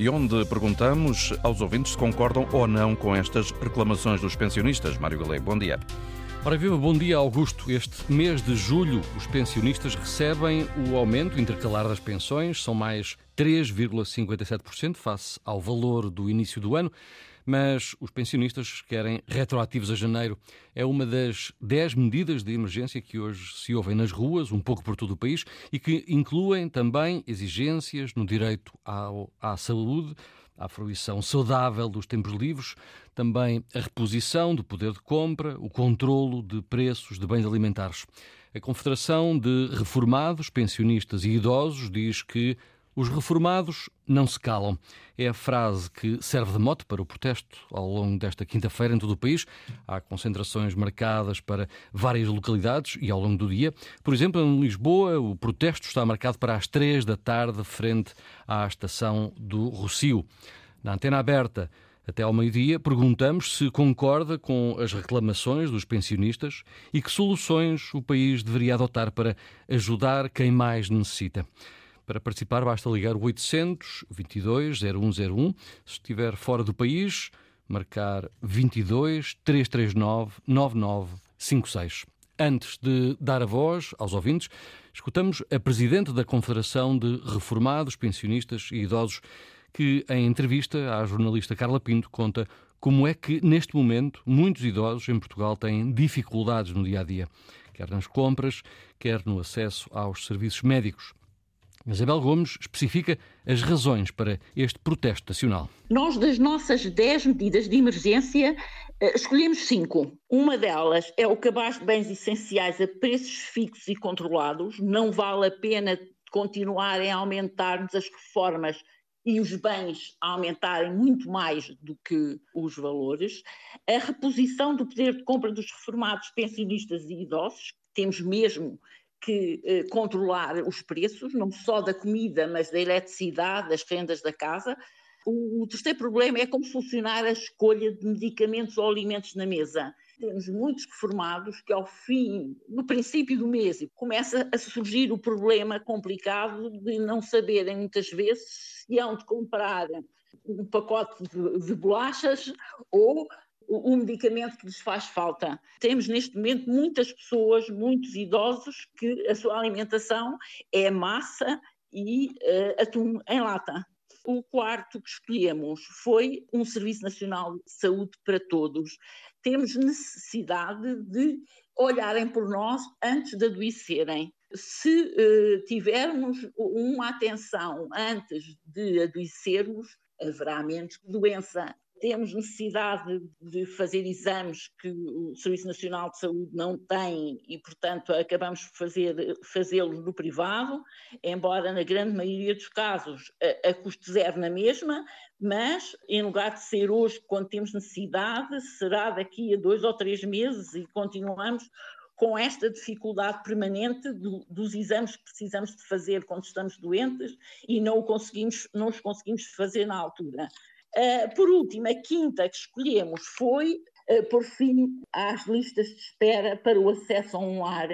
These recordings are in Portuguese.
e onde perguntamos aos ouvintes se concordam ou não com estas reclamações dos pensionistas. Mário Galego, bom dia. Ora viva, bom dia Augusto. Este mês de julho os pensionistas recebem o aumento intercalar das pensões, são mais 3,57% face ao valor do início do ano, mas os pensionistas querem retroativos a janeiro. É uma das 10 medidas de emergência que hoje se ouvem nas ruas, um pouco por todo o país, e que incluem também exigências no direito ao, à saúde, à fruição saudável dos tempos livres, também a reposição do poder de compra, o controlo de preços de bens alimentares. A Confederação de Reformados, Pensionistas e Idosos diz que os reformados não se calam. É a frase que serve de mote para o protesto ao longo desta quinta-feira em todo o país. Há concentrações marcadas para várias localidades e ao longo do dia. Por exemplo, em Lisboa, o protesto está marcado para as três da tarde, frente à estação do Rocio. Na antena aberta, até ao meio-dia, perguntamos se concorda com as reclamações dos pensionistas e que soluções o país deveria adotar para ajudar quem mais necessita. Para participar, basta ligar o 800 22 0101. Se estiver fora do país, marcar 22 339 9956. Antes de dar a voz aos ouvintes, escutamos a Presidente da Confederação de Reformados, Pensionistas e Idosos, que, em entrevista à jornalista Carla Pinto, conta como é que, neste momento, muitos idosos em Portugal têm dificuldades no dia a dia, quer nas compras, quer no acesso aos serviços médicos. Isabel Gomes especifica as razões para este protesto nacional. Nós, das nossas 10 medidas de emergência, eh, escolhemos cinco. Uma delas é o cabaz de bens essenciais a preços fixos e controlados. Não vale a pena continuarem a aumentar-nos as reformas e os bens a aumentarem muito mais do que os valores. A reposição do poder de compra dos reformados pensionistas e idosos. Temos mesmo que eh, controlar os preços, não só da comida, mas da eletricidade, das rendas da casa. O, o terceiro problema é como funcionar a escolha de medicamentos ou alimentos na mesa. Temos muitos reformados que, ao fim, no princípio do mês, começa a surgir o problema complicado de não saberem muitas vezes se hão de comprar um pacote de, de bolachas ou o, medicamento que lhes faz falta. Temos neste momento muitas pessoas, muitos idosos, que a sua alimentação é massa e uh, atum em lata. O quarto que escolhemos foi um Serviço Nacional de Saúde para todos. Temos necessidade de olharem por nós antes de adoecerem. Se uh, tivermos uma atenção antes de adoecermos, haverá menos doença temos necessidade de fazer exames que o Serviço Nacional de Saúde não tem e, portanto, acabamos por fazer, fazê-los no privado, embora na grande maioria dos casos a, a custo zero na mesma, mas em lugar de ser hoje quando temos necessidade, será daqui a dois ou três meses e continuamos com esta dificuldade permanente do, dos exames que precisamos de fazer quando estamos doentes e não, conseguimos, não os conseguimos fazer na altura. Uh, por último, a quinta que escolhemos foi uh, por fim às listas de espera para o acesso a um lar,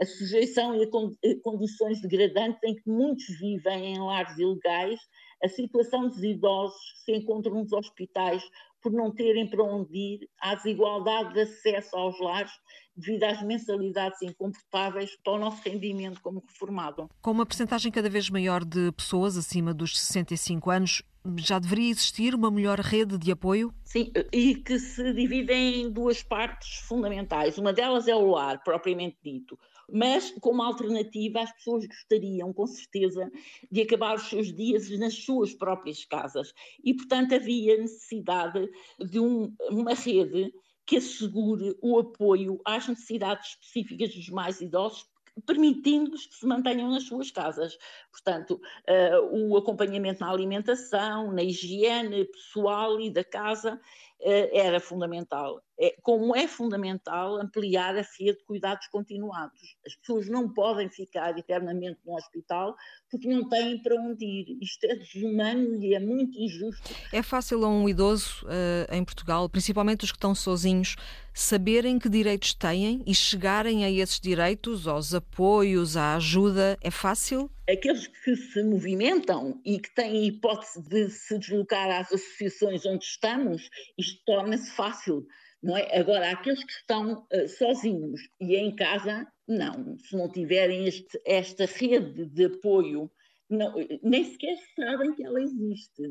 a sujeição e a, con condições degradantes em que muitos vivem em lares ilegais, a situação dos idosos que se encontram nos hospitais por não terem para onde ir, a desigualdade de acesso aos lares devido às mensalidades incomportáveis para o nosso rendimento como reformado. Com uma percentagem cada vez maior de pessoas acima dos 65 anos, já deveria existir uma melhor rede de apoio? Sim, e que se divide em duas partes fundamentais. Uma delas é o lar, propriamente dito, mas como alternativa as pessoas gostariam, com certeza, de acabar os seus dias nas suas próprias casas. E, portanto, havia necessidade de um, uma rede que assegure o apoio às necessidades específicas dos mais idosos, permitindo-lhes que se mantenham nas suas casas. Portanto, uh, o acompanhamento na alimentação, na higiene pessoal e da casa era fundamental. É, como é fundamental ampliar a rede de cuidados continuados. As pessoas não podem ficar eternamente no hospital porque não têm para onde ir. Isto é desumano e é muito injusto. É fácil a um idoso uh, em Portugal, principalmente os que estão sozinhos, saberem que direitos têm e chegarem a esses direitos, aos apoios, à ajuda? É fácil? Aqueles que se movimentam e que têm hipótese de se deslocar às associações onde estamos, isto torna-se fácil, não é? Agora, aqueles que estão uh, sozinhos e em casa, não. Se não tiverem este, esta rede de apoio, não, nem sequer sabem que ela existe.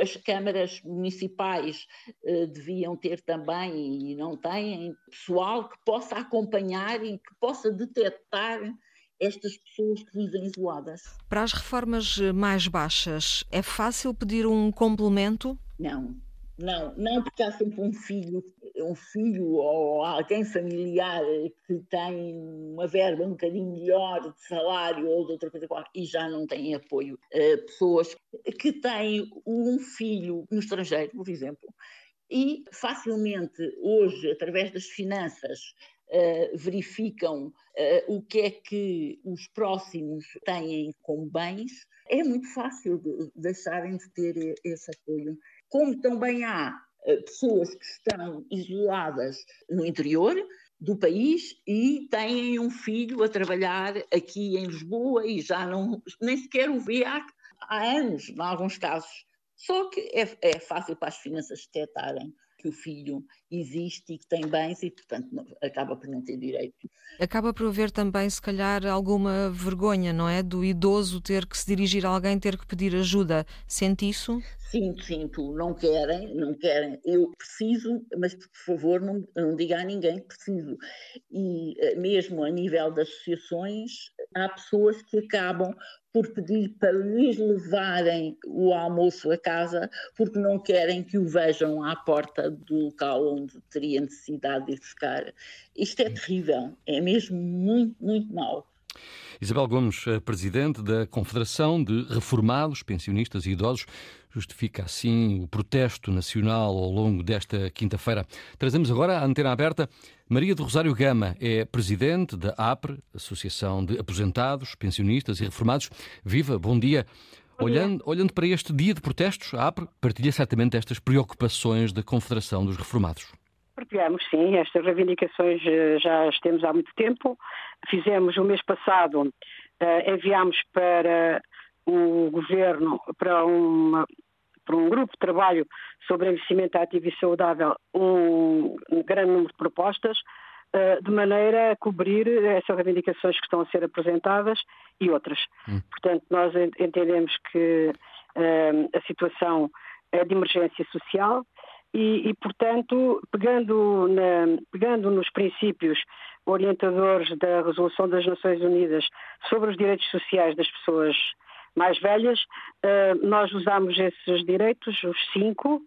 As câmaras municipais uh, deviam ter também, e não têm, pessoal que possa acompanhar e que possa detectar estas pessoas que vivem isoladas. Para as reformas mais baixas, é fácil pedir um complemento? Não, não, não porque há sempre um filho, um filho ou alguém familiar que tem uma verba um bocadinho melhor de salário ou de outra coisa qualquer e já não tem apoio. Pessoas que têm um filho no estrangeiro, por exemplo, e facilmente hoje, através das finanças, uh, verificam uh, o que é que os próximos têm como bens, é muito fácil de deixarem de ter esse apoio. Como também há uh, pessoas que estão isoladas no interior do país e têm um filho a trabalhar aqui em Lisboa e já não nem sequer o vê há, há anos, em alguns casos. Só que é, é fácil para as finanças detectarem que o filho existe e que tem bens e, portanto, não, acaba por não ter direito. Acaba por haver também, se calhar, alguma vergonha, não é? Do idoso ter que se dirigir a alguém, ter que pedir ajuda. Sente isso? Sinto, sinto. Não querem, não querem. Eu preciso, mas por favor não, não diga a ninguém que preciso. E eh, mesmo a nível das associações, há pessoas que acabam por pedir para lhes levarem o almoço a casa porque não querem que o vejam à porta do local onde teria necessidade de ir buscar. Isto é terrível, é mesmo muito, muito mau. Isabel Gomes, presidente da Confederação de Reformados, Pensionistas e Idosos, justifica assim o protesto nacional ao longo desta quinta-feira. Trazemos agora a antena aberta. Maria do Rosário Gama é presidente da APRE, Associação de Aposentados, Pensionistas e Reformados. Viva, bom dia. Olhando, olhando, para este dia de protestos, a APRE partilha certamente estas preocupações da Confederação dos Reformados. Partilhamos, sim. Estas reivindicações eh, já as temos há muito tempo. Fizemos o mês passado, eh, enviámos para o governo, para uma, para um grupo de trabalho sobre envelhecimento ativo e saudável, um grande número de propostas, de maneira a cobrir essas reivindicações que estão a ser apresentadas e outras. Hum. Portanto, nós entendemos que a situação é de emergência social e, e portanto, pegando, na, pegando nos princípios orientadores da Resolução das Nações Unidas sobre os direitos sociais das pessoas mais velhas, nós usamos esses direitos, os cinco,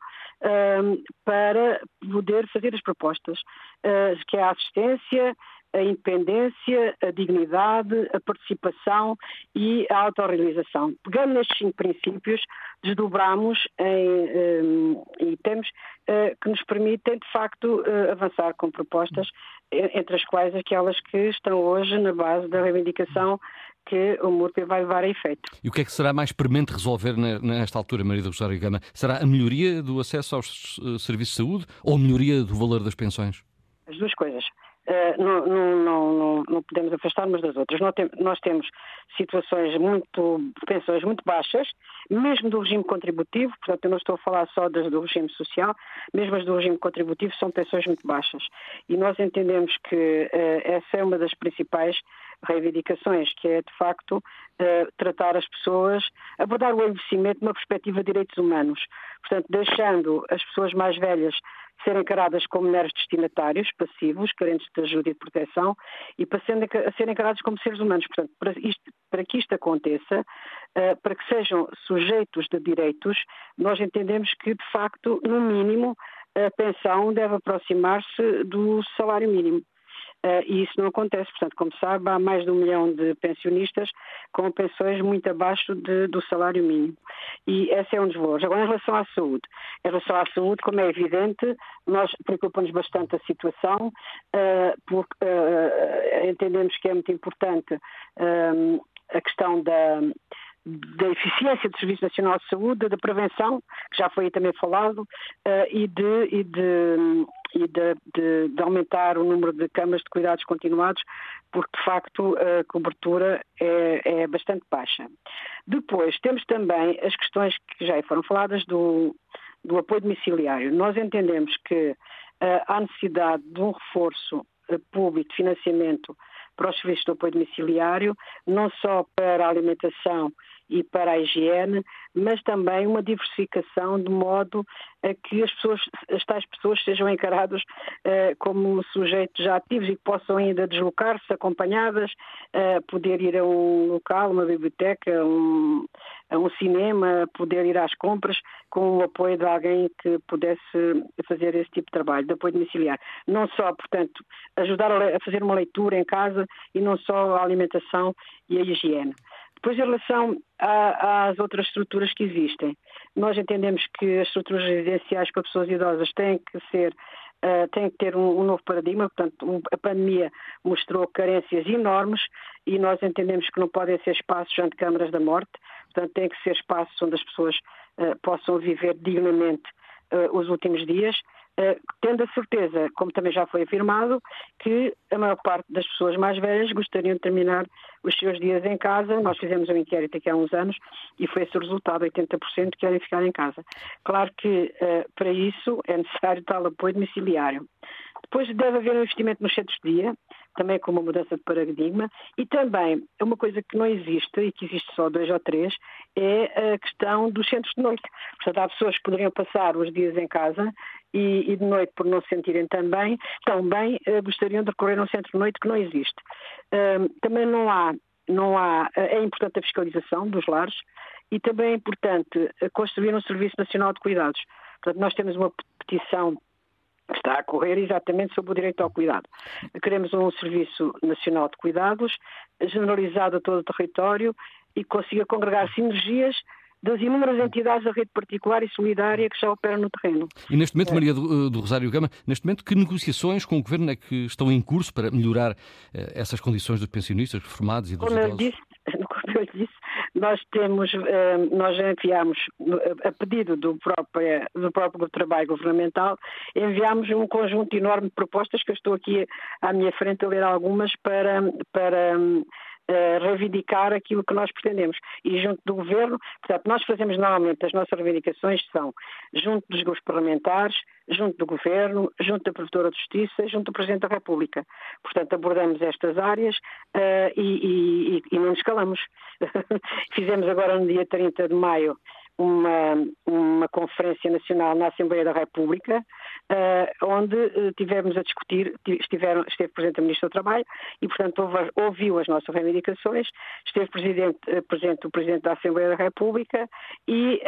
para poder fazer as propostas, uh, que é a assistência, a independência, a dignidade, a participação e a autorrealização. Pegando nestes cinco princípios, desdobramos em, itens uh, que nos permitem, de facto, uh, avançar com propostas, entre as quais aquelas que estão hoje na base da reivindicação que o MURP vai levar a efeito. E o que é que será mais premente resolver nesta altura, Maria do Rosário Gama? Será a melhoria do acesso aos eh, serviços de saúde ou a melhoria do valor das pensões? As duas coisas. Uh, não, não, não, não, podemos afastar umas das outras. Nós, tem, nós temos situações muito, pensões muito baixas, mesmo do regime contributivo, portanto eu não estou a falar só do regime social, mesmo as do regime contributivo são pensões muito baixas. E nós entendemos que uh, essa é uma das principais reivindicações, que é de facto uh, tratar as pessoas, abordar o envelhecimento numa perspectiva de direitos humanos. Portanto, deixando as pessoas mais velhas serem encaradas como meros destinatários passivos, carentes de ajuda e de proteção, e para serem, encarados como seres humanos. Portanto, para, isto, para que isto aconteça, uh, para que sejam sujeitos de direitos, nós entendemos que, de facto, no mínimo, a pensão deve aproximar-se do salário mínimo. Uh, e isso não acontece. Portanto, como sabe, há mais de um milhão de pensionistas com pensões muito abaixo de, do salário mínimo. E esse é um dos valores. Agora, em relação à saúde. Em relação à saúde, como é evidente, nós preocupamos bastante a situação, uh, porque uh, entendemos que é muito importante a questão da da eficiência do Serviço Nacional de Saúde, da prevenção, que já foi também falado, uh, e, de, e, de, e de, de, de, aumentar o número de camas de cuidados continuados porque de facto a cobertura é, é bastante baixa. Depois temos também as questões que já foram faladas do, do apoio domiciliário. Nós entendemos que uh, há necessidade de um reforço uh, público de financiamento para os serviços de apoio domiciliário, não só para a alimentação e para a higiene, mas também uma diversificação de modo a que as pessoas, as tais pessoas sejam encaradas uh, como sujeitos ativos e que possam ainda deslocar-se acompanhadas, uh, poder ir a um local, uma biblioteca, um, a um cinema, poder ir às compras com o apoio de alguém que pudesse fazer esse tipo de trabalho, de apoio domiciliar. Não só, portanto, ajudar a fazer uma leitura em casa e não só a alimentação e a higiene. Depois, em relação a, às outras estruturas que existem, nós entendemos que as estruturas residenciais para pessoas idosas têm que ser uh, que ter um, um, novo paradigma, portanto, um, a pandemia mostrou carências enormes e nós entendemos que não podem ser espaços ante câmaras da morte, portanto, têm que ser espaços onde as pessoas uh, possam viver dignamente uh, os últimos dias tendo a certeza, como também já foi afirmado, que a maior parte das pessoas mais velhas gostariam de terminar os seus dias em casa. Nós fizemos um inquérito aqui há uns anos e foi esse o resultado: 80% querem ficar em casa. Claro que uh, para isso é necessário tal apoio domiciliário. Depois deve haver um investimento nos centros de dia, também com uma mudança de paradigma, e também uma coisa que não existe, e que existe só dois ou três, é a questão dos centros de noite. Portanto, há pessoas que poderiam passar os dias em casa e, e de noite, por não se sentirem tão bem, tão bem uh, gostariam de recorrer a um centro de noite que não existe. Também não há, não há, uh, é importante a fiscalização dos lares e também é importante construir um Serviço Nacional de Cuidados. Portanto, nós temos uma petição que está a correr exatamente sobre o direito ao cuidado. Queremos um Serviço Nacional de Cuidados generalizado a todo o território e que consiga congregar sinergias das inúmeras entidades da rede particular e solidária que já operam no terreno. E neste momento, é. Maria do, eh, do, Rosário Gama, neste momento, que negociações com o Governo é que estão em curso para melhorar eh, essas condições dos pensionistas reformados e dos como idosos? Eu disse, como eu disse, nós temos, eh, nós enviamos, a pedido do próprio, do próprio trabalho governamental, enviamos um conjunto enorme de propostas que eu estou aqui à minha frente a ler algumas para, para reivindicar aquilo que nós pretendemos. E junto do Governo, portanto, nós fazemos normalmente, as nossas reivindicações são junto dos grupos parlamentares, junto do Governo, junto da Provedora de Justiça, junto do Presidente da República. Portanto, abordamos estas áreas uh, e, e, e não nos calamos. Fizemos agora no dia 30 de maio uma, uma conferência nacional na Assembleia da República, uh, onde uh, tivemos a discutir, estiveram, esteve presente a Ministra do Trabalho e, portanto, ouve, ouviu as nossas reivindicações, esteve presente, uh, presente o Presidente da Assembleia da República e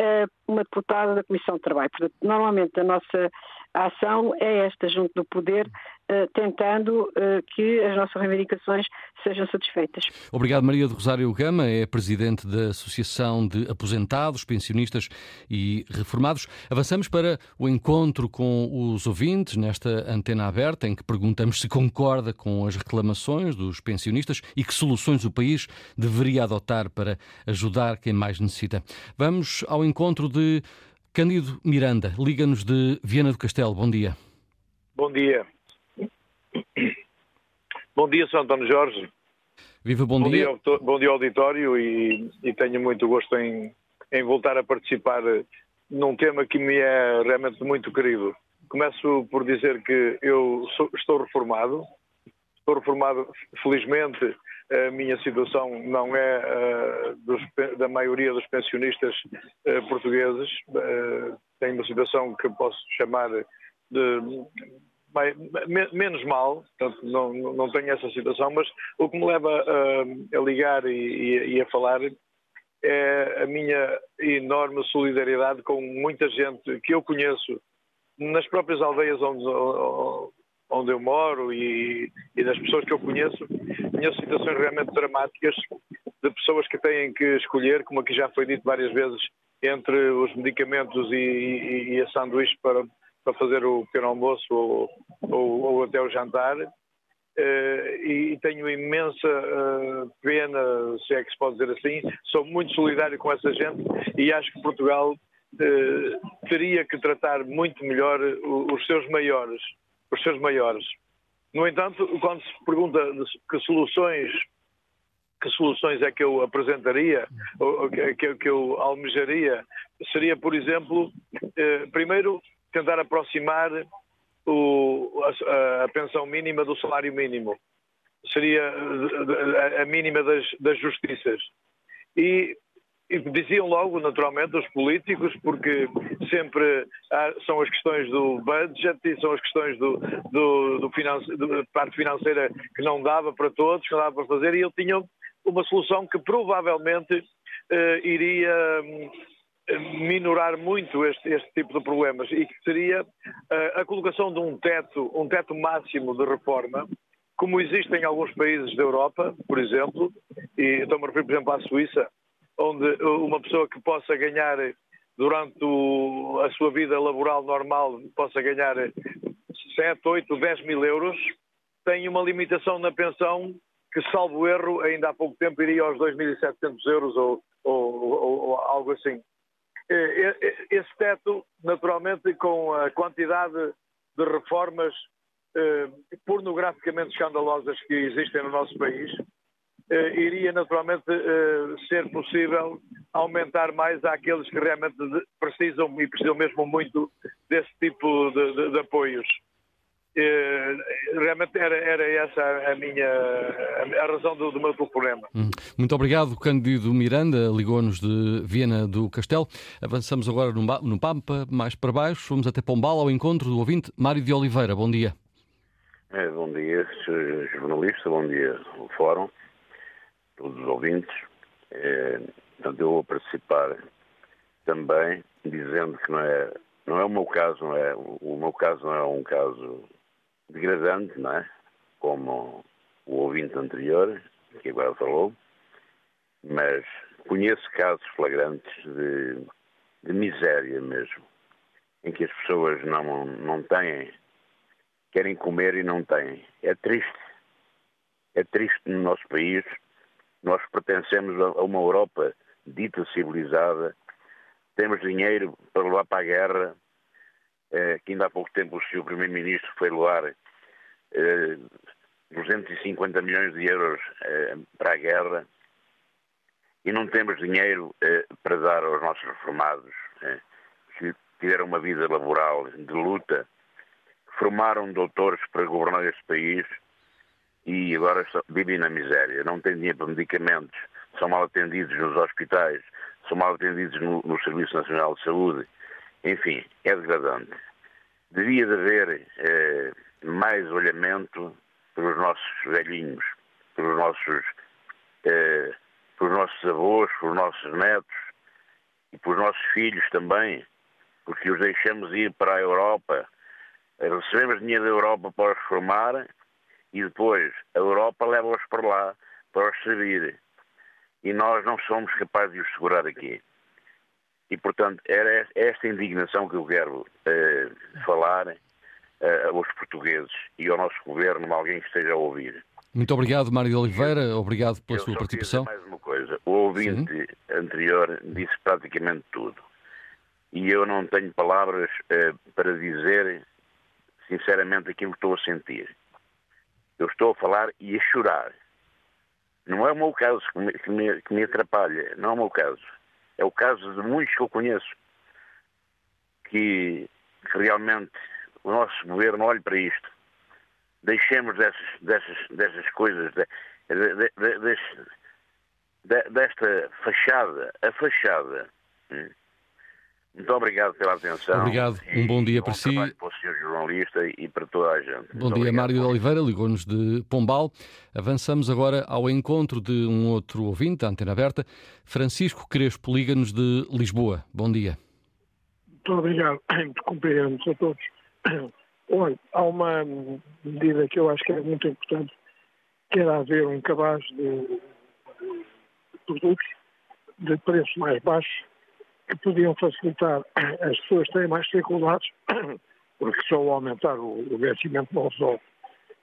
uma deputada da Comissão de Trabalho. Portanto, normalmente a nossa ação é esta, junto do Poder, eh, tentando eh, que as nossas reivindicações sejam satisfeitas. Obrigado, Maria do Rosário Gama, é presidente da Associação de Aposentados, Pensionistas e Reformados. Avançamos para o encontro com os ouvintes nesta antena aberta, em que perguntamos se concorda com as reclamações dos pensionistas e que soluções o país deveria adotar para ajudar quem mais necessita. Vamos ao encontro de Cândido Miranda, liga-nos de Viana do Castelo. Bom dia. Bom dia. Bom dia, Sr. António Jorge. Viva, bom, bom dia. dia. Bom dia, auditório, e, e tenho muito gosto em, em, voltar a participar num tema que me é realmente muito querido. Começo por dizer que eu sou, estou reformado, estou reformado, felizmente, a minha situação não é uh, dos, da maioria dos pensionistas uh, portugueses. Uh, tenho uma situação que posso chamar de menos mal, portanto, não, não tenho essa situação, mas o que me leva a, a ligar e, e, a falar é a minha enorme solidariedade com muita gente que eu conheço nas próprias aldeias onde, onde eu moro e, e das pessoas que eu conheço, conheço situações realmente dramáticas de pessoas que têm que escolher, como aqui já foi dito várias vezes, entre os medicamentos e, e, e a sanduíche para, para fazer o pequeno almoço ou, ou, ou até o jantar. Uh, e, tenho imensa uh, pena, se é que se pode dizer assim. Sou muito solidário com essa gente e acho que Portugal uh, teria que tratar muito melhor os seus maiores, os seus maiores. No entanto, quando se pergunta que soluções que soluções é que eu apresentaria, que, que eu almejaria, seria, por exemplo, eh, primeiro tentar aproximar o, a, a, pensão mínima do salário mínimo. Seria a, mínima das, das justiças. E e diziam logo, naturalmente, os políticos, porque sempre há, são as questões do budget e são as questões do, do, do finance, da parte financeira que não dava para todos, que não dava para fazer, e ele tinha uma solução que provavelmente eh, iria eh, minorar muito este, este, tipo de problemas e que seria eh, a colocação de um teto, um teto máximo de reforma, como existe em alguns países da Europa, por exemplo, e estou-me a referir, por exemplo, à Suíça, onde uma pessoa que possa ganhar durante a sua vida laboral normal possa ganhar 7, 8, 10 mil euros, tem uma limitação na pensão que, salvo erro, ainda há pouco tempo iria aos 2.700 euros ou, ou, ou, ou algo assim. Esse teto, naturalmente, com a quantidade de reformas pornograficamente escandalosas que existem no nosso país, iria naturalmente ser possível aumentar mais àqueles que realmente precisam e precisam mesmo muito desse tipo de, de, de apoios. Realmente era, era, essa a minha a razão do, do meu problema. Hum. Muito obrigado, Cândido Miranda, ligou-nos de Viena do Castelo. Avançamos agora no, no Pampa, mais para baixo, vamos até Pombal ao encontro do ouvinte Mário de Oliveira. Bom dia. É, bom dia, jornalista, bom dia, o Fórum todos os ouvintes. É, portanto, eu vou participar também, dizendo que não é, não é o meu caso, não é, o meu caso não é um caso degradante, não é? Como o ouvinte anterior, que agora falou, mas conheço casos flagrantes de, de miséria mesmo, em que as pessoas não, não têm, querem comer e não têm. É triste. É triste no nosso país nós pertencemos a uma Europa dita civilizada, temos dinheiro para levar para a guerra, que ainda há pouco tempo o Sr. Primeiro-Ministro foi eh, 250 milhões de euros eh, para a guerra, e não temos dinheiro eh, para dar aos nossos reformados, eh, que tiveram uma vida laboral de luta, formaram doutores para governar este país, e agora vivem na miséria, não têm dinheiro para medicamentos, são mal atendidos nos hospitais, são mal atendidos no Serviço Nacional de Saúde. Enfim, é degradante. Devia de haver eh, mais olhamento pelos nossos velhinhos, pelos nossos, eh, pelos nossos avós, pelos nossos netos e pelos nossos filhos também, porque os deixamos ir para a Europa, recebemos dinheiro da Europa para os formar e depois a Europa leva-os para lá para os servir. E nós não somos capazes de os segurar aqui. E, portanto, era esta indignação que eu quero eh, falar eh, aos portugueses e ao nosso governo, alguém que esteja a ouvir. Muito obrigado, Mário de Oliveira. Obrigado pela eu sua participação. mais uma coisa. O ouvinte Sim. anterior disse praticamente tudo. E eu não tenho palavras eh, para dizer, sinceramente, aquilo que estou a sentir. Eu estou a falar e a chorar. Não é o meu caso que me, que me, que me atrapalha, não é o meu caso. É o caso de muitos que eu conheço que, realmente o nosso governo olhe para isto. Deixemos dessas, dessas, dessas coisas, de, de, de, desta fachada, a fachada. Hum? Muito obrigado pela atenção. Obrigado. Um bom dia para si. Para o senhor jornalista e para toda a gente. Bom Muito dia, Mário de Oliveira, ligou-nos de Pombal. Avançamos agora ao encontro de um outro ouvinte, a antena aberta, Francisco Crespo, liga-nos de Lisboa. Bom dia. Muito obrigado. Cumprimentos a todos. Olha, há uma medida que eu acho que é muito importante, que era haver um cabaz de produtos de preço mais baixo que podiam facilitar as pessoas têm mais dificuldades, porque só aumentar o, vencimento não resolve.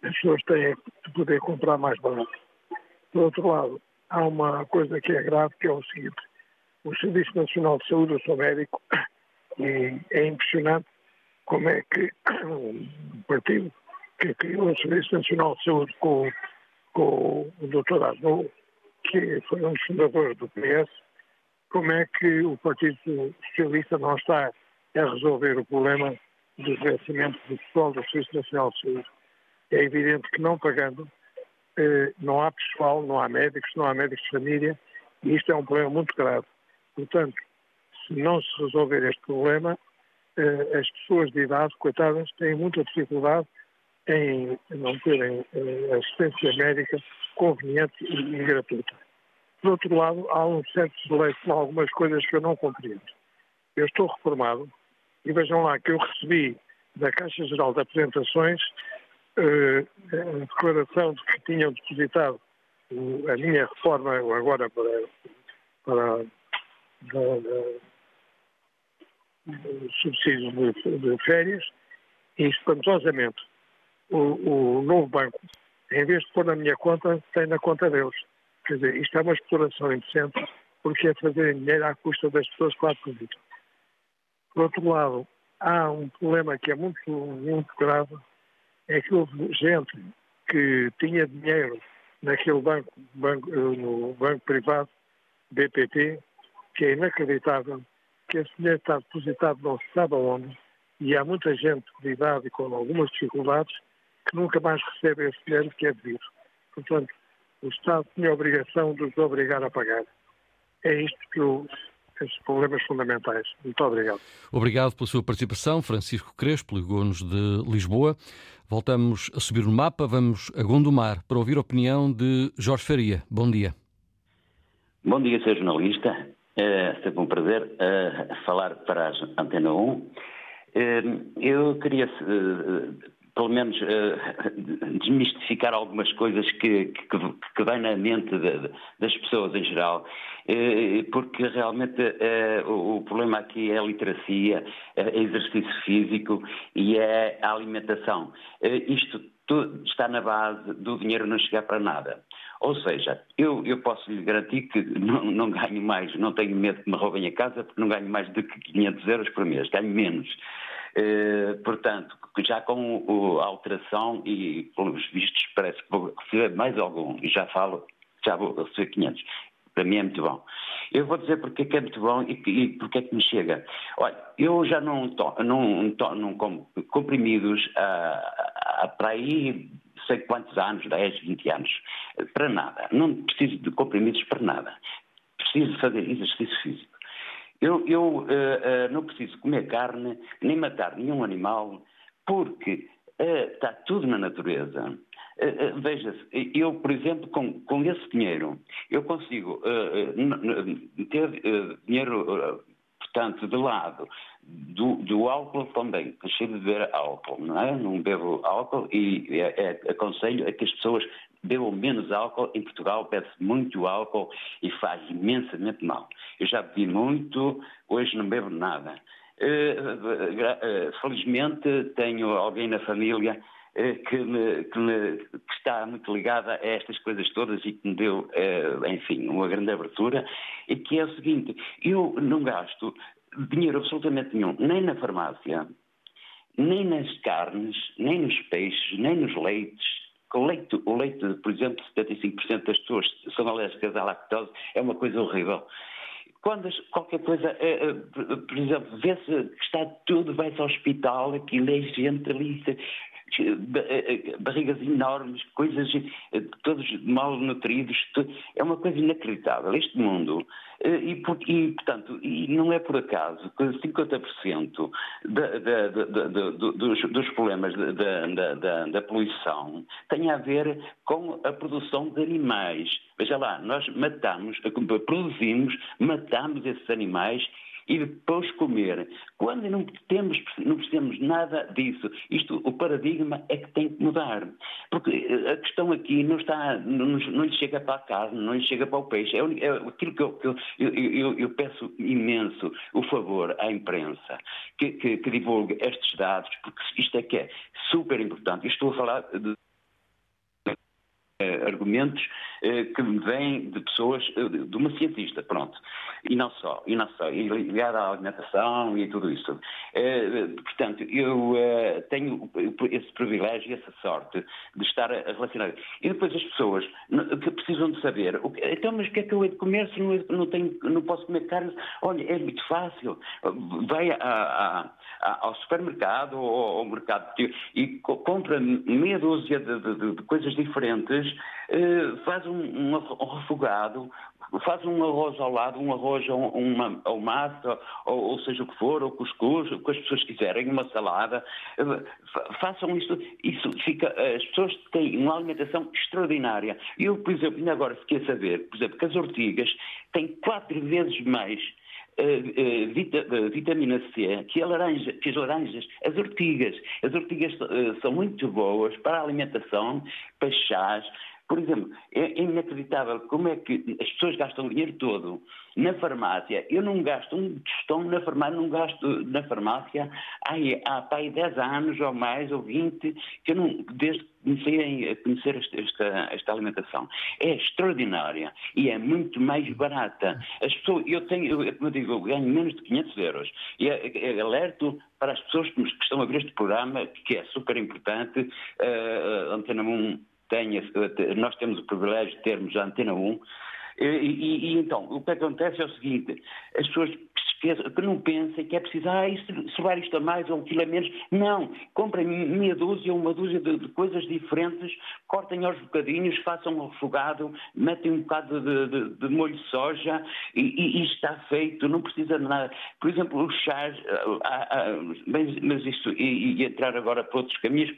As pessoas têm de poder comprar mais barato. Por outro lado, há uma coisa que é grave, que é o seguinte. O Serviço Nacional de Saúde, eu sou médico, e é impressionante como é que o partido que criou o Serviço Nacional de Saúde com, com o Dr. Arnoux, que foi um dos fundadores do PS, como é que o Partido Socialista não está a resolver o problema do vencimento do pessoal do Serviço Nacional de Saúde. É evidente que não pagando, eh, não há pessoal, não há médicos, não há médicos de família, e isto é um problema muito grave. Portanto, se não se resolver este problema, eh, as pessoas de idade, coitadas, têm muita dificuldade em não terem eh, assistência médica conveniente e gratuita. Por outro lado, há um certo deleite com algumas coisas que eu não compreendo. Eu estou reformado e vejam lá que eu recebi da Caixa Geral de Apresentações eh, a declaração de que tinham depositado a minha reforma agora para, para, para subsídios de, de, férias e espantosamente o, o novo banco, em vez de pôr na minha conta, tem na conta deles. Quer dizer, isto é uma exploração indecente porque é fazer dinheiro à custa das pessoas que lá depositam. Por outro lado, há um problema que é muito, muito grave, é que houve gente que tinha dinheiro naquele banco, banco no banco privado, BPT, que é inacreditável, que esse dinheiro está depositado não se sabe aonde, e há muita gente de idade e com algumas dificuldades que nunca mais recebe esse dinheiro que é devido. Portanto, o Estado tinha a obrigação de os obrigar a pagar. É isto que eu esses problemas fundamentais. Muito obrigado. Obrigado pela sua participação, Francisco Crespo, ligou-nos de Lisboa. Voltamos a subir no mapa, vamos a Gondomar para ouvir a opinião de Jorge Faria. Bom dia. Bom dia, Sr. jornalista. É sempre um prazer uh, falar para a Antena 1. Uh, é, eu queria, uh, pelo menos, desmistificar algumas coisas que, que, que vêm na mente de, das pessoas em geral, porque realmente o problema aqui é a literacia, é exercício físico e é a alimentação. Isto tudo está na base do dinheiro não chegar para nada. Ou seja, eu, eu posso lhe garantir que não, não, ganho mais, não tenho medo que me roubem a casa, porque não ganho mais do que 500 euros por mês, ganho menos. Uh, portanto, já com a alteração e pelos vistos parece que vou receber mais algum, e já falo, já vou receber 500. Para mim é muito bom. Eu vou dizer porque é que é muito bom e, e porque é que me chega. Olha, eu já não, to, não, to, não como comprimidos há para aí sei quantos anos, 10, 20 anos, para nada. Não preciso de comprimidos para nada. Preciso fazer exercício físico. Eu, eu uh, uh, não preciso comer carne, nem matar nenhum animal, porque uh, está tudo na natureza. Veja-se, eu, por exemplo, com, com esse dinheiro, eu consigo ter dinheiro portanto, de lado do, do álcool também, deixei de beber álcool, não é? Não bebo álcool e é, é, aconselho a que as pessoas bebam menos álcool. Em Portugal bebe-se muito álcool e faz imensamente mal. Eu já bebi muito, hoje não bebo nada. Uh, uh, felizmente tenho alguém na família que, me, que, me, que, está muito ligada a estas coisas todas e que me deu, enfim, uma grande abertura, e que é o seguinte, eu não gasto dinheiro absolutamente nenhum, nem na farmácia, nem nas carnes, nem nos peixes, nem nos leites. O leite, o leite, por exemplo, 75% das pessoas são alérgicas à lactose, é uma coisa horrível. Quando qualquer coisa, é, é, por exemplo, vê-se que está tudo, vai-se ao hospital, aquilo é gente ali, eh, barrigas enormes, coisas eh, todos mal nutridos, é uma coisa inacreditável. Este mundo, eh, e, e portanto, e não é por acaso que 50% da, da, da, dos, dos, problemas da, poluição tem a ver com a produção de animais. Veja lá, nós matamos, produzimos, matamos esses animais e depois comer. Quando não temos, não precisamos nada disso, isto, o paradigma é que tem que mudar. Porque eh, a questão aqui não está, não, não lhe chega para a carne, não lhe chega para o peixe. É, é aquilo que, eu, que eu, eu, eu, peço imenso o favor à imprensa que, que, que divulgue estes dados, porque isto é que é super importante. estou a falar de argumentos que vêm de pessoas, de uma cientista, pronto. E não só, e não só, e ligada à alimentação e tudo isso. Portanto, eu tenho esse privilégio e essa sorte de estar a relacionar. E depois as pessoas que precisam de saber, então, mas o que é que eu hei de comer se não, tenho, não posso comer carne? Olha, é muito fácil. Vai a, a, ao supermercado ou ao mercado e compra meia dúzia de, de, de coisas diferentes, eh, faz um, um, refogado, faz um arroz ao lado, um arroz ou uma, ou massa, ou, ou, seja o que for, ou cuscuz, o que as pessoas quiserem, uma salada, eh, façam isto, isso fica, as pessoas têm uma alimentação extraordinária. Eu, por exemplo, ainda agora fiquei a saber, por exemplo, que as ortigas têm quatro vezes mais vitamina C, que, a laranja, que as laranjas, as ortigas. As ortigas são muito boas para a alimentação, para chás, por exemplo, é inacreditável como é que as pessoas gastam o dinheiro todo na farmácia. Eu não gasto um tostão na farmácia, não gasto na farmácia há, há pá, 10 anos ou mais, ou 20, que eu não, desde que comecei a conhecer esta, esta, alimentação. É extraordinária e é muito mais barata. As pessoas, eu tenho, como eu digo, eu ganho menos de 500 euros. E é, é, alerto para as pessoas que, estão a ver este programa, que é super importante, uh, Antena 1 tenha, nós temos o privilégio de termos a Antena 1, e, e, e, então, o que acontece é o seguinte: as pessoas que não pensem que é preciso, ah, isso, sobar isto a mais ou aquilo a menos. Não, comprem meia dúzia ou uma dúzia de, de, coisas diferentes, cortem aos bocadinhos, façam um refogado, metem um bocado de, de, de molho de soja e, e, e, está feito, não precisa de nada. Por exemplo, os chás, ah, ah, mas, mas isto, e, e, entrar agora para outros caminhos,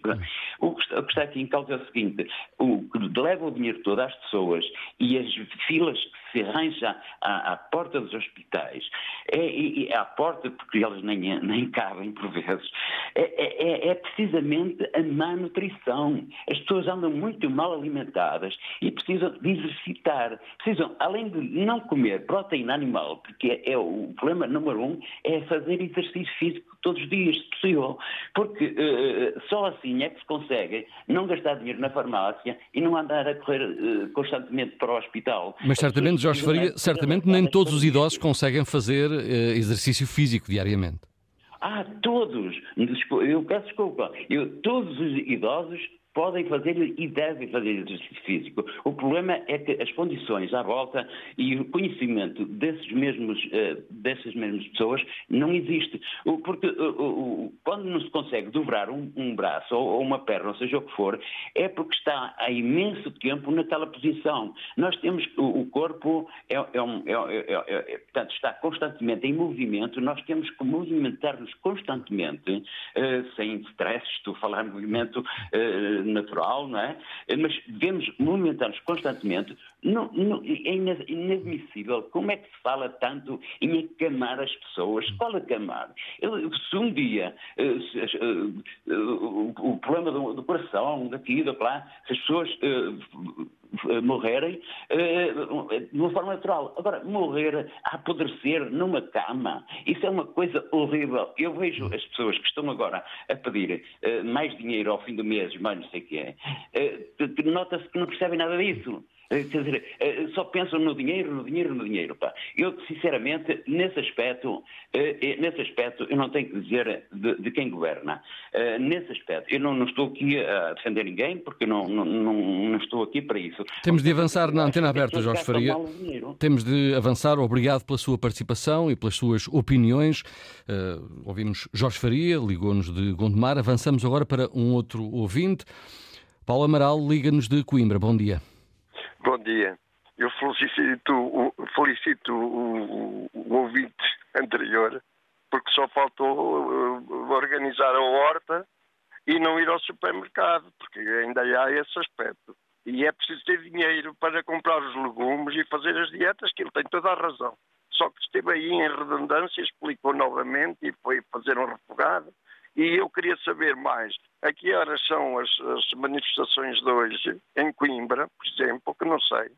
o que, está, o que está aqui em causa é o seguinte: o que leva o dinheiro todo às pessoas e as filas que se arranja à, à porta dos hospitais, é, é, à porta, porque eles nem, nem cabem por vezes, é, é, é, é, precisamente a má nutrição. As pessoas andam muito mal alimentadas e precisam de exercitar. Precisam, além de não comer proteína animal, porque é, o problema número um, é fazer exercício físico todos os dias, se possível. Porque uh, só assim é que se consegue não gastar dinheiro na farmácia e não andar a correr uh, constantemente para o hospital. Mas certamente Jorge Faria, certamente nem todos os idosos conseguem fazer uh, exercício físico diariamente. Ah, todos! Eu peço desculpa. Eu, todos os idosos podem fazer e devem fazer exercício físico. O problema é que as condições à volta e o conhecimento desses mesmos, uh, dessas mesmas pessoas não existe. Porque uh, quando não se consegue dobrar um, braço ou, uma perna, ou seja o que for, é porque está há imenso tempo naquela posição. Nós temos, o, corpo é, é, um, é, é, é, é portanto, está constantemente em movimento, nós temos que movimentar-nos constantemente, sem stress, estou a falar de movimento natural, não é? Mas devemos movimentar-nos constantemente. Não, não, é inadmissível como é que se fala tanto em acamar as pessoas. Qual acamar? Eu, se um dia uh, se, uh, uh, o, problema do, do, coração, daqui, da lá, se as pessoas morrerem de uma forma natural. Agora, morrer a apodrecer numa cama, isso é uma coisa horrível. Eu vejo as pessoas que estão agora a pedir mais dinheiro ao fim do mês, mais não sei o que é, nota-se que não percebem nada disso. Eh, quer dizer, eh, só pensam no dinheiro, no dinheiro, no dinheiro. Pá. Eu, sinceramente, nesse aspecto, eh, nesse aspecto, eu não tenho que dizer de, de quem governa. Nesse aspecto, eu não, não, estou aqui a defender ninguém, porque não, não, não, estou aqui para isso. Temos de avançar na antena aberta, Jorge Faria. Temos de avançar. Obrigado pela sua participação e pelas suas opiniões. Uh, ouvimos Jorge Faria, ligou-nos de Gondomar. Avançamos agora para um outro ouvinte. Paulo Amaral liga-nos de Coimbra. Bom dia. Bom dia. Eu felicito, felicito o, o, o ouvinte anterior, porque só faltou uh, organizar a horta e não ir ao supermercado, porque ainda há esse aspecto. E é preciso ter dinheiro para comprar os legumes e fazer as dietas, que ele tem toda a razão. Só que esteve aí em redundância, explicou novamente e foi fazer um refogado. E eu queria saber mais a que horas são as, as manifestações de hoje, em Coimbra, por exemplo, que não sei.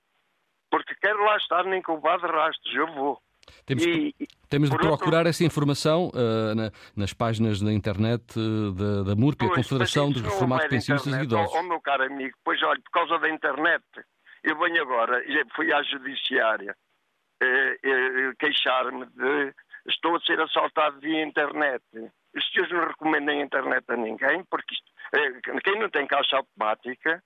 Porque quero lá estar nem com o de rastros, eu vou. Temos, e, temos de procurar outro... essa informação uh, na, nas páginas da internet uh, da, da MURP, a Confederação dos Reformados Pensionistas e Idosos. Ó oh, meu caro amigo, pois olha, por causa da internet, eu venho agora, fui à judiciária uh, queixar-me de estou a ser assaltado via internet. Os senhores não recomendam a internet a ninguém, porque isto, quem não tem caixa automática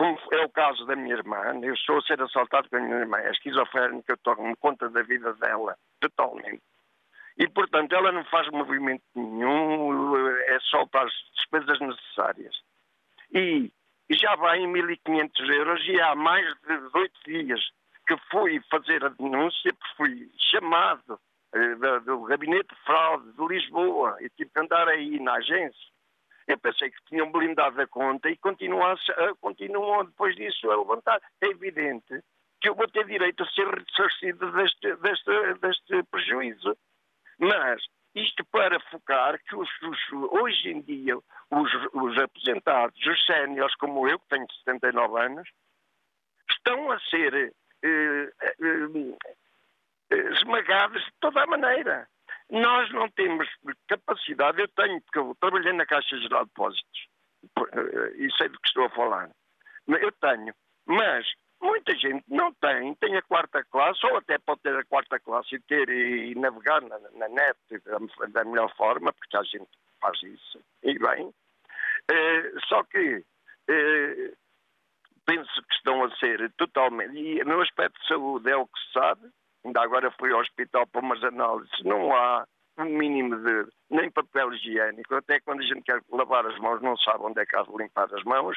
como é o caso da minha irmã, eu estou a ser assaltado pela minha irmã, é esquizofrénica, eu tomo conta da vida dela, totalmente. E, portanto, ela não faz movimento nenhum, é só para as despesas necessárias. E já vai em 1.500 euros e há mais de oito dias que fui fazer a denúncia, porque fui chamado eh, do, do gabinete de fraude de Lisboa e tive que andar aí na agência eu pensei que tinham blindado a conta e continuam, depois disso a levantar. É evidente que eu vou ter direito a ser ressarcido deste, deste, deste prejuízo. Mas isto para focar que os, os, hoje em dia os, os aposentados, os séniores como eu, que tenho 79 anos, estão a ser eh, eh, eh, esmagados de toda a maneira. Nós não temos capacidade, eu tenho, porque eu trabalhei na Caixa Geral de Depósitos eh, e sei do que estou a falar. Eu tenho, mas muita gente não tem, tem a quarta classe, ou até pode ter a quarta classe e ter e, navegar na, na net da, da, melhor forma, porque a gente faz isso, e bem. Eh, só que eh, penso que estão a ser totalmente. E no aspecto de saúde é o que se sabe, ainda agora fui ao hospital para umas análises, não há um mínimo de nem papel higiênico, até quando a gente quer lavar as mãos não sabe onde é que há de limpar as mãos,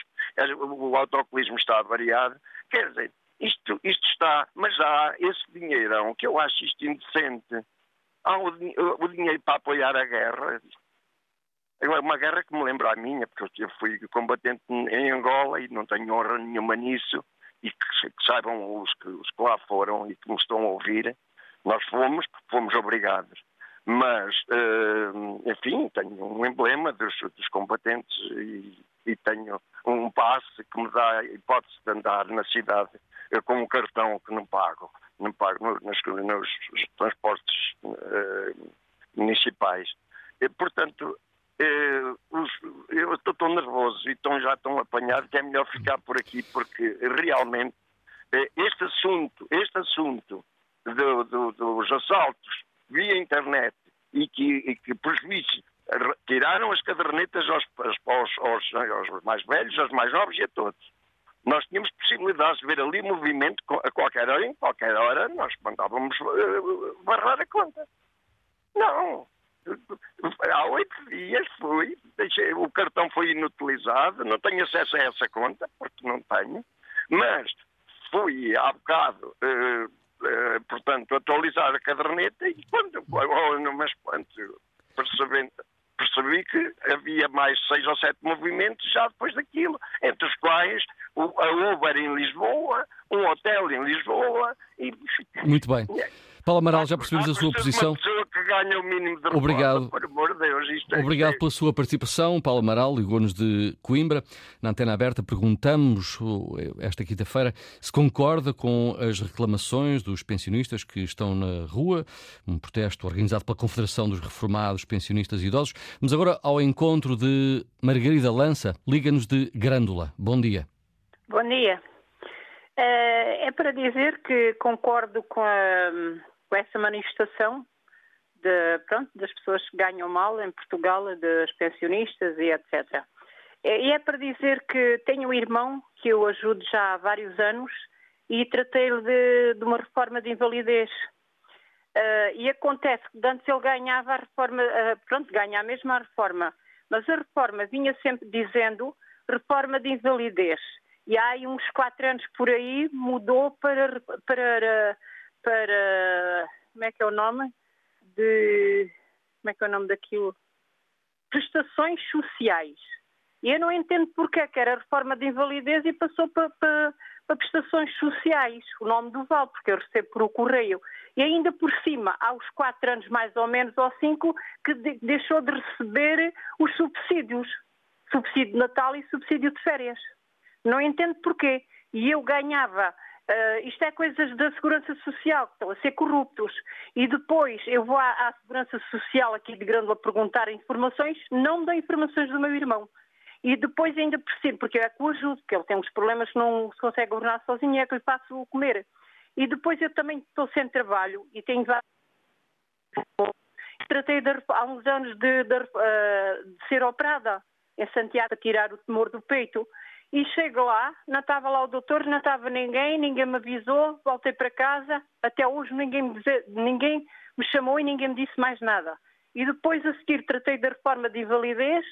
o autocolismo está variado, quer dizer, isto, isto está, mas há esse dinheirão, que eu acho isto indecente, há o, o dinheiro para apoiar a guerra, Agora, uma guerra que me lembra a minha, porque eu fui combatente em Angola e não tenho honra nenhuma nisso, e que, que saibam os que, os que lá foram e que me estão a ouvir, nós fomos fomos obrigados. Mas, uh, enfim, tenho um emblema dos, dos combatentes e, e, tenho um passe que me dá a hipótese de andar na cidade com um cartão que não pago, não pago nos, nos transportes uh, municipais. E, portanto, eh, os, eu estou tão nervoso e tão, já tão apanhado que é melhor ficar por aqui, porque realmente eh, este assunto, este assunto do, do, dos assaltos via internet e que, e que por juízo, tiraram as cadernetas aos, aos, aos, aos, mais velhos, aos mais novos e a todos. Nós tínhamos possibilidades de ver ali movimento a qualquer hora, em qualquer hora nós mandávamos uh, barrar a conta. Não, Há oito dias fui, deixei, o cartão foi inutilizado, não tenho acesso a essa conta, porque não tenho, mas fui há bocado, uh, uh, portanto, atualizar a caderneta e quando, mas quando percebendo, percebi que havia mais seis ou sete movimentos já depois daquilo, entre os quais a Uber em Lisboa, um hotel em Lisboa e... Muito bem. Paulo Amaral, já percebemos a sua posição. Obrigado. de é Obrigado pela sua participação. Paulo Amaral, ligou-nos de Coimbra. Na antena aberta, perguntamos esta quinta-feira se concorda com as reclamações dos pensionistas que estão na rua, um protesto organizado pela Confederação dos Reformados Pensionistas e Idosos. Mas agora ao encontro de Margarida Lança, liga-nos de Grândola. Bom dia. Bom dia. Eh, é para dizer que concordo com a, com essa manifestação de, pronto, das pessoas que ganham mal em Portugal, dos pensionistas e etc. E é para dizer que tenho um irmão que eu ajudo já há vários anos e tratei-lhe de, de, uma reforma de invalidez. Uh, e acontece que antes ele ganhava a reforma, uh, pronto, ganha a mesma reforma, mas a reforma vinha sempre dizendo reforma de invalidez. E há uns quatro anos por aí mudou para, para para. Como é que é o nome? De. Como é que é o nome daquilo? Prestações sociais. E eu não entendo porque é que era reforma de invalidez e passou para, para, para prestações sociais, o nome do VAL, porque eu recebo por o correio. E ainda por cima, há uns quatro anos mais ou menos, ou cinco, que de, deixou de receber os subsídios. Subsídio de Natal e subsídio de férias. Não entendo porquê. E eu ganhava Uh, isto é coisas da Segurança Social, que estão a ser corruptos. E depois eu vou à, à Segurança Social aqui de Grândola perguntar informações, não me dão informações do meu irmão. E depois ainda percebo, porque eu é que o ajudo, porque ele tem uns problemas que não se consegue governar sozinho, é que lhe faço o comer. E depois eu também estou sem trabalho e tenho vários. Tratei de, há uns anos de, de, uh, de ser operada em Santiago a tirar o tumor do peito. E chego lá, não estava lá o doutor, não estava ninguém, ninguém me avisou, voltei para casa, até hoje ninguém me, ninguém me chamou e ninguém me disse mais nada. E depois a seguir tratei da reforma de invalidez,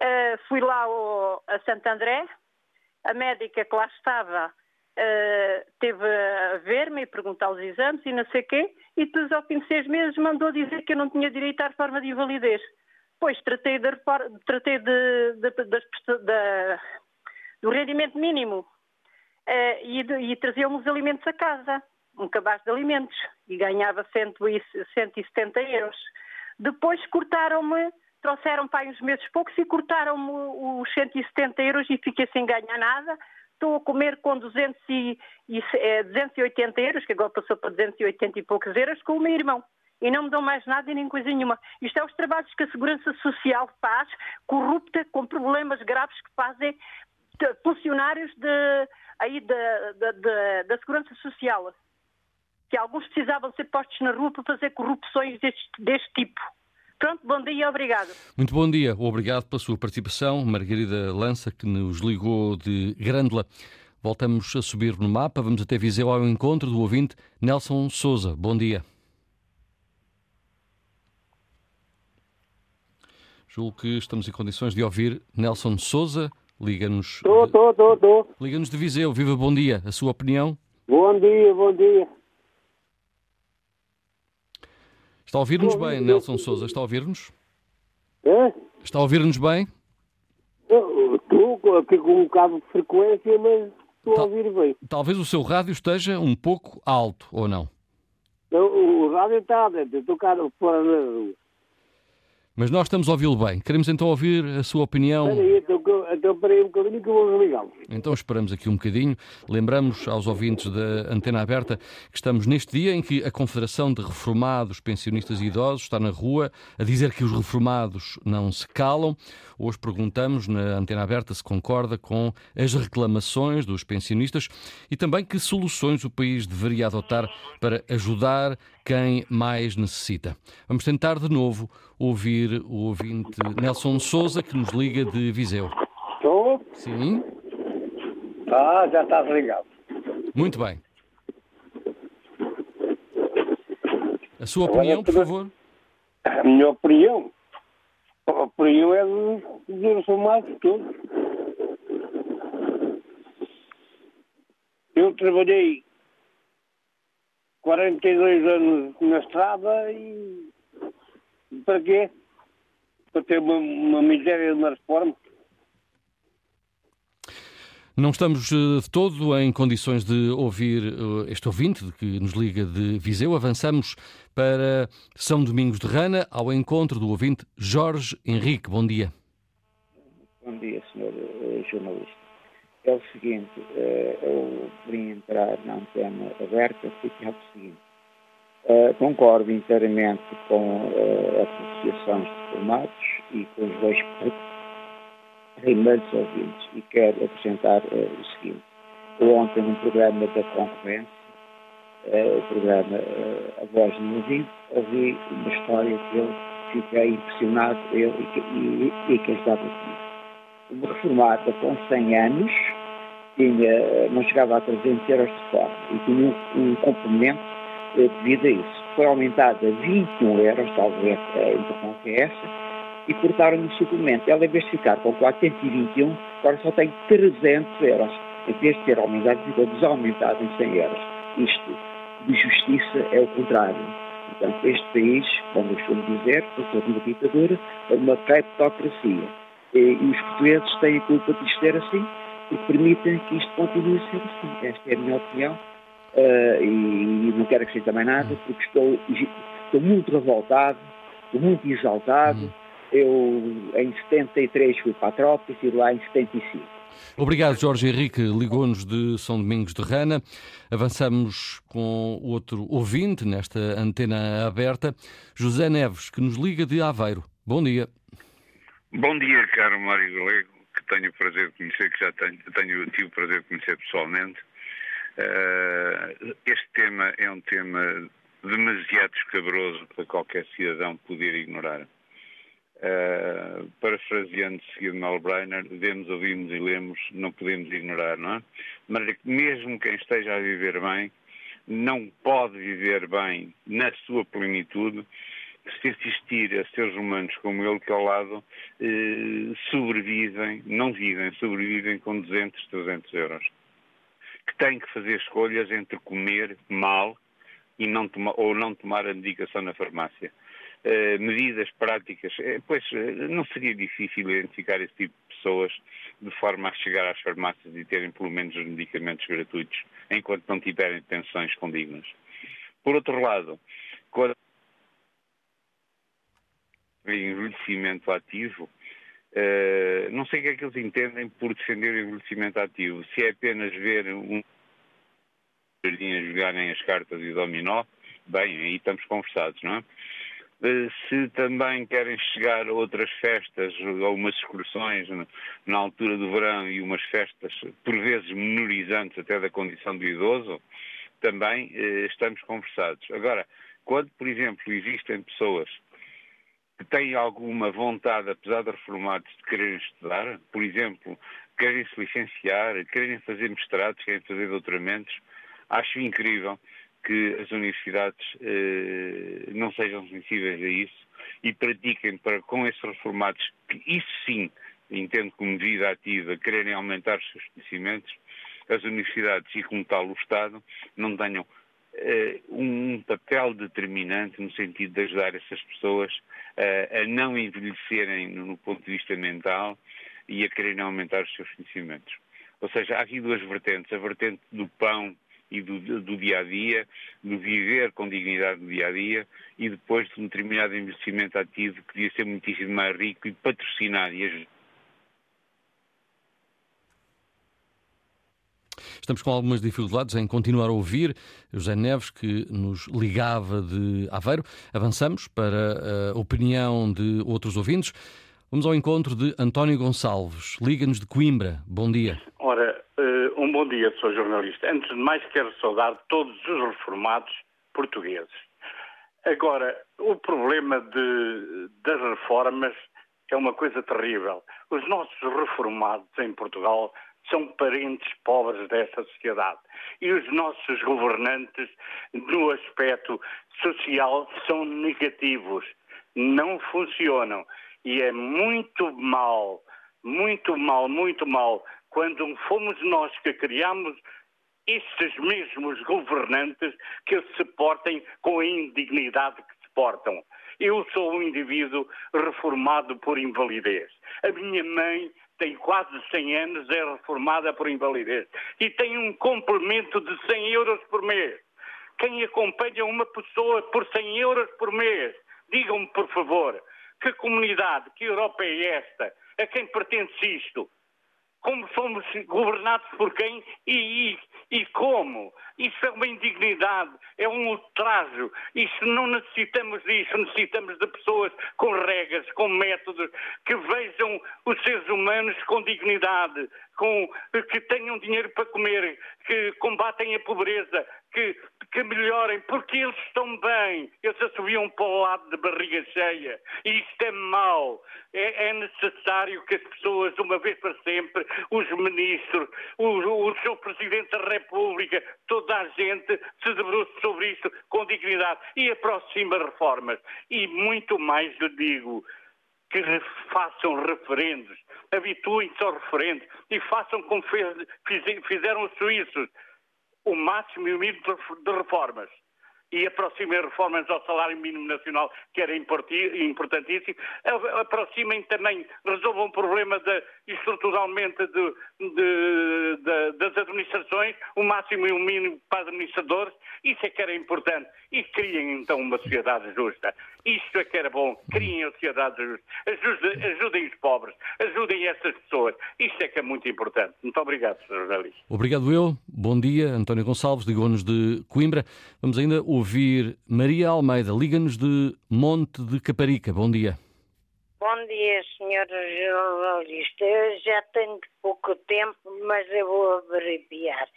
uh, fui lá ao, a Santo André, a médica que lá estava uh, teve a ver-me e perguntar os exames e não sei o quê, e depois ao fim de seis meses mandou dizer que eu não tinha direito à reforma de invalidez. Pois tratei, tratei de, de, de do rendimento mínimo uh, e, e traziam os alimentos a casa, um cabaz de alimentos, e ganhava 170 euros. Depois cortaram-me, trouxeram para uns meses poucos e cortaram-me os 170 euros e fiquei sem ganhar nada. Estou a comer com 200 e, e, é, 280 euros, que agora passou para 280 e poucos euros, com o meu irmão e não me dão mais nada e nem coisa nenhuma. Isto é os trabalhos que a Segurança Social faz, corrupta, com problemas graves que fazem funcionários de, aí da, da, Segurança Social, que alguns precisavam ser postos na rua para fazer corrupções deste, deste tipo. Pronto, bom dia obrigado. Muito bom dia, obrigado pela sua participação. Margarida Lança, que nos ligou de Grândola. Voltamos a subir no mapa, vamos até Viseu ao encontro do ouvinte Nelson Souza. Bom dia. Julgo que estamos em condições de ouvir Nelson Souza. Liga-nos. Estou, estou, estou, estou. Liga-nos de Viseu. Viva, bom dia. A sua opinião? Bom dia, bom dia. Está a ouvir-nos bem, Nelson Souza? Está a ouvir-nos? É? Está a ouvir-nos bem? Estou aqui com um bocado de frequência, mas estou Tal, a ouvir bem. Talvez o seu rádio esteja um pouco alto, ou não? não o rádio está dentro, estou cá fora da rua. Mas nós estamos a ouvi-lo bem. Queremos então ouvir a sua opinião. Espera então, então um bocadinho que eu vou desligá-lo. Então esperamos aqui um bocadinho. Lembramos aos ouvintes da Antena Aberta que estamos neste dia em que a Confederação de Reformados, Pensionistas e Idosos está na rua a dizer que os reformados não se calam. Hoje perguntamos na Antena Aberta se concorda com as reclamações dos pensionistas e também que soluções o país deveria adotar para ajudar quem mais necessita. Vamos tentar de novo ouvir o ouvinte Nelson Souza, que nos liga de Viseu. Sim. Ah, já está ligado. Muito bem. A sua opinião, por favor? A minha opinião? A opinião é dos reformados todos. Eu trabalhei 42 anos na estrada e para quê? Para ter uma, uma miséria na reforma. Não estamos eh, de todo em condições de ouvir eh, este ouvinte que nos liga de Viseu. Avançamos para São Domingos de Rana, ao encontro do ouvinte Jorge Henrique. Bom dia. Bom dia, senhor eh, jornalista. É o seguinte, eu vim entrar na antena aberta porque é o seguinte. Concordo inteiramente com as associações de formados e com os dois primeiros ouvintes e quero apresentar uh, o seguinte. Ontem, num programa da concorrência, o programa A Voz do Ouvido, ouvi uma história que eu fiquei impressionado, eu e que, e, e que ajudava comigo. Uma reformada com 100 anos, tinha, não chegava a 300 euros de fora e tinha um, um complemento devido a isso. Foi aumentada a 21 euros, talvez a importante é essa, e cortaram o suplemento. Ela, em vez de ficar com 421, agora só tem 300 euros. Em vez de ter aumentado, ficou desaumentado em 100 euros. Isto de justiça é o contrário. Portanto, este país, como eu costumo dizer, passou de uma ditadura a uma cleptocracia. E, e os portugueses têm a culpa de isto ser assim, porque permitem que isto continue a ser assim. Esta é a minha opinião uh, e não quero acrescentar mais nada porque estou, estou muito revoltado, estou muito exaltado. Uhum. Eu em 73 fui para a tropa e lá em 75. Obrigado, Jorge Henrique. Ligou-nos de São Domingos de Rana. Avançamos com outro ouvinte nesta antena aberta, José Neves, que nos liga de Aveiro. Bom dia. Bom dia, caro Mário Galego, que tenho o prazer de conhecer, que já tenho, tenho tive o prazer de conhecer pessoalmente. Uh, este tema é um tema demasiado escabroso para qualquer cidadão poder ignorar. Uh, parafraseando seguido Malbreiner, vemos, ouvimos e lemos, não podemos ignorar, não é? Mas mesmo quem esteja a viver bem, não pode viver bem na sua plenitude se assistir a seres humanos como ele que ao lado eh, sobrevivem, não vivem, sobrevivem com 200, 300 euros. Que têm que fazer escolhas entre comer mal e não ou não tomar a medicação na farmácia. Uh, medidas práticas, uh, pois uh, não seria difícil identificar esse tipo de pessoas de forma a chegar às farmácias e terem pelo menos os medicamentos gratuitos, enquanto não tiverem pensões condignas. Por outro lado, quando envelhecimento ativo, não sei o que é que eles entendem por defender o envelhecimento ativo. Se é apenas ver um a jogarem as cartas e dominó, bem, aí estamos conversados, não é? Eh, se também querem chegar a outras festas ou umas excursões na altura do verão e umas festas, por vezes menorizantes até da condição do idoso, também eh, estamos conversados. Agora, quando, por exemplo, existem pessoas que têm alguma vontade, apesar de reformados, de quererem estudar, por exemplo, querem se licenciar, querem fazer mestrados, querem fazer doutoramentos, Acho incrível que as universidades eh, não sejam sensíveis a isso e pratiquem para, com esses reformados, que isso sim entendo como vida ativa, quererem aumentar os seus conhecimentos, as universidades e como tal o Estado não tenham eh, um papel determinante no sentido de ajudar essas pessoas eh, a não envelhecerem no, no ponto de vista mental e a quererem aumentar os seus conhecimentos. Ou seja, há aqui duas vertentes. A vertente do pão e do, do, dia a dia, do viver com dignidade no dia a dia e depois de um determinado investimento ativo que devia ser muitíssimo mais rico e patrocinado e ajudado. Estamos com algumas dificuldades em continuar a ouvir José Neves, que nos ligava de Aveiro. Avançamos para a opinião de outros ouvintes. Vamos ao encontro de António Gonçalves. Liga-nos de Coimbra. Bom dia. Ora, bom dia, sou jornalista. Antes de mais, quero saudar todos os reformados portugueses. Agora, o problema de, das reformas é uma coisa terrível. Os nossos reformados em Portugal são parentes pobres dessa sociedade. E os nossos governantes, no aspecto social, são negativos. Não funcionam. E é muito mal, muito mal, muito mal quando fomos nós que criamos estes mesmos governantes que se portem com a indignidade que se portam. Eu sou um indivíduo reformado por invalidez. A minha mãe tem quase 100 anos, é reformada por invalidez e tem um complemento de 100 euros por mês. Quem acompanha uma pessoa por 100 euros por mês, digam-me, por favor, que comunidade, que Europa é esta? A quem pertence isto? Como somos governados por quem e, e, e, como. Isso é uma indignidade, é um ultrajo. Isso não necessitamos disso, necessitamos de pessoas com regras, com métodos, que vejam os seres humanos com dignidade, com, que tenham dinheiro para comer, que combatem a pobreza, que, que melhorem, porque eles estão bem. Eles assobiam para o lado de barriga cheia. E isto é mau. É, é, necessário que as pessoas, uma vez para sempre, os ministros, o, o seu Presidente da República, toda a gente se debruce sobre isto com dignidade e aproxima reformas. E muito mais lhe digo, que façam referendos, habituem-se aos referendos e façam como fez, fizeram os suíços o máximo e o mínimo de reformas. E aproximem reformas ao salário mínimo nacional, que era importantíssimo, aproximem também, resolvam o problema de, estruturalmente de, de, de, das administrações, o máximo e o mínimo para administradores, isso é que era importante. e criem então uma sociedade justa. Isto é que era bom, criem a sociedade justa, ajudem, ajudem os pobres, ajudem estas pessoas. Isto é que é muito importante. Muito obrigado, Sr. Jornalista. Obrigado eu. Bom dia, António Gonçalves, ligou-nos de Coimbra. Vamos ainda ouvir Maria Almeida, liga-nos de Monte de Caparica. Bom dia. Bom dia, senhor jornalista. Eu já tenho pouco tempo, mas eu vou abreviar.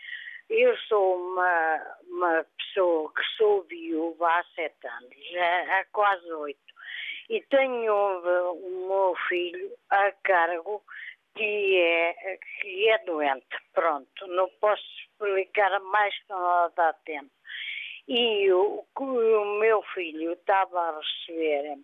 Eu sou uma, uma pessoa que sou viúva há sete anos, já há quase oito, e tenho o, meu filho a cargo que é, que é doente. Pronto, não posso explicar mais que não dá tempo. E o, o meu filho estava a receber,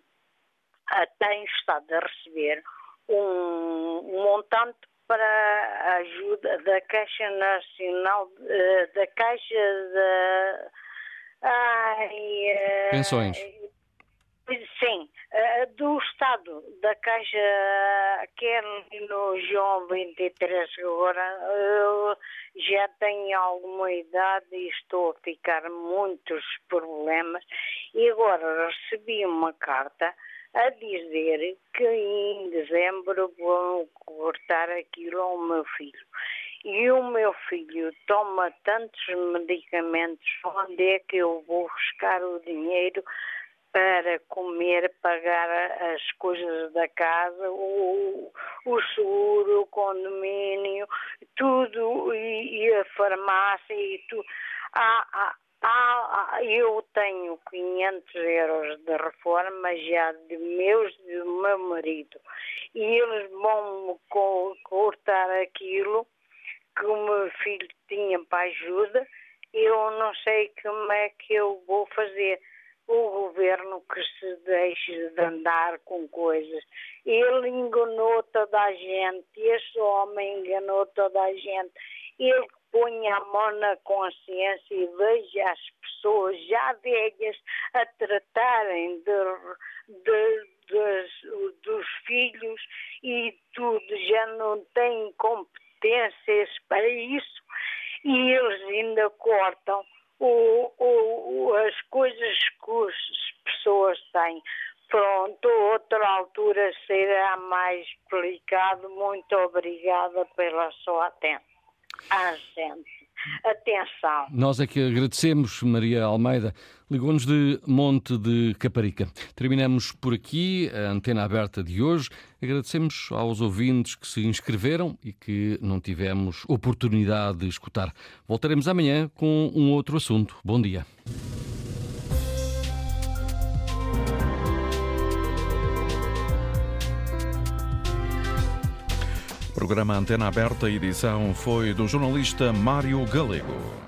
tem estado a receber um, montante para a ajuda da Caixa Nacional, eh, da Caixa da. Ai, eh, Pensões. Sim, eh, do Estado, da Caixa, que é no João 23, agora eu já tenho alguma idade e estou a ficar muitos problemas. E agora recebi uma carta a dizer que em dezembro vão cortar aquilo ao meu filho. E o meu filho toma tantos medicamentos, onde é que eu vou buscar o dinheiro para comer, pagar as coisas da casa, o, o seguro, o condomínio, tudo, e, e a farmácia e tudo. Há, há, ah, eu tenho 500 euros de reforma já de meus do meu marido e eles vão cortar aquilo que o meu filho tinha para ajuda. Eu não sei como é que eu vou fazer. O governo que se deixe de andar com coisas. Ele enganou toda a gente, este homem enganou toda a gente. Ele ponha a mão na consciência e veja as pessoas já velhas a tratarem de, de, de, dos filhos e tudo, já não têm competências para isso e eles ainda cortam o, o, as coisas que as pessoas têm. Pronto, outra altura será mais explicado. Muito obrigada pela sua atenção à gente. Atenção. Nós é que agradecemos, Maria Almeida. Ligou-nos de Monte de Caparica. Terminamos por aqui a antena aberta de hoje. Agradecemos aos ouvintes que se inscreveram e que não tivemos oportunidade de escutar. Voltaremos amanhã com um outro assunto. Bom dia. Programa Antena Aberta, edição foi do jornalista Mário Galego.